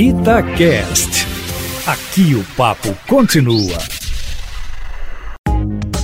Itacast. Aqui o papo continua.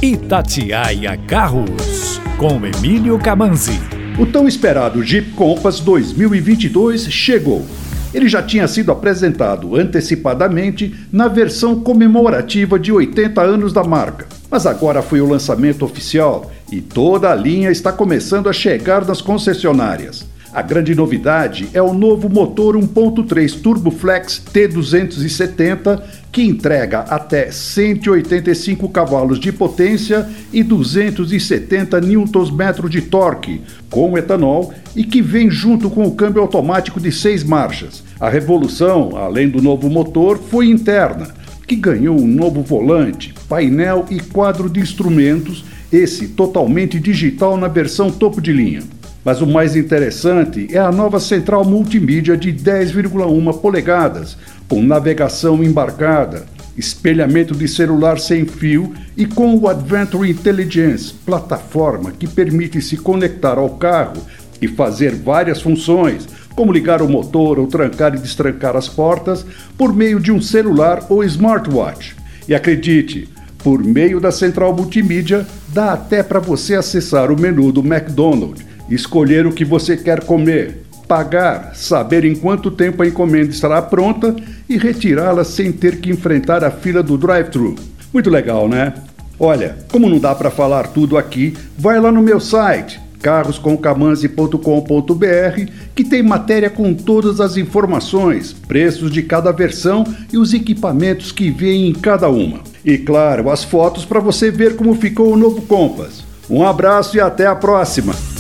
Itatiaia Carros, com Emílio Camanzi. O tão esperado Jeep Compass 2022 chegou. Ele já tinha sido apresentado antecipadamente na versão comemorativa de 80 anos da marca, mas agora foi o lançamento oficial e toda a linha está começando a chegar nas concessionárias. A grande novidade é o novo motor 1.3 TurboFlex T270, que entrega até 185 cavalos de potência e 270 Nm de torque, com etanol e que vem junto com o câmbio automático de seis marchas. A revolução, além do novo motor, foi interna, que ganhou um novo volante, painel e quadro de instrumentos, esse totalmente digital na versão topo de linha. Mas o mais interessante é a nova central multimídia de 10,1 polegadas, com navegação embarcada, espelhamento de celular sem fio e com o Adventure Intelligence, plataforma que permite se conectar ao carro e fazer várias funções, como ligar o motor ou trancar e destrancar as portas por meio de um celular ou smartwatch. E acredite, por meio da central multimídia, dá até para você acessar o menu do McDonald's escolher o que você quer comer, pagar, saber em quanto tempo a encomenda estará pronta e retirá-la sem ter que enfrentar a fila do drive-thru. Muito legal, né? Olha, como não dá para falar tudo aqui, vai lá no meu site carroscomcamanzi.com.br que tem matéria com todas as informações, preços de cada versão e os equipamentos que vêm em cada uma. E claro, as fotos para você ver como ficou o novo Compass. Um abraço e até a próxima!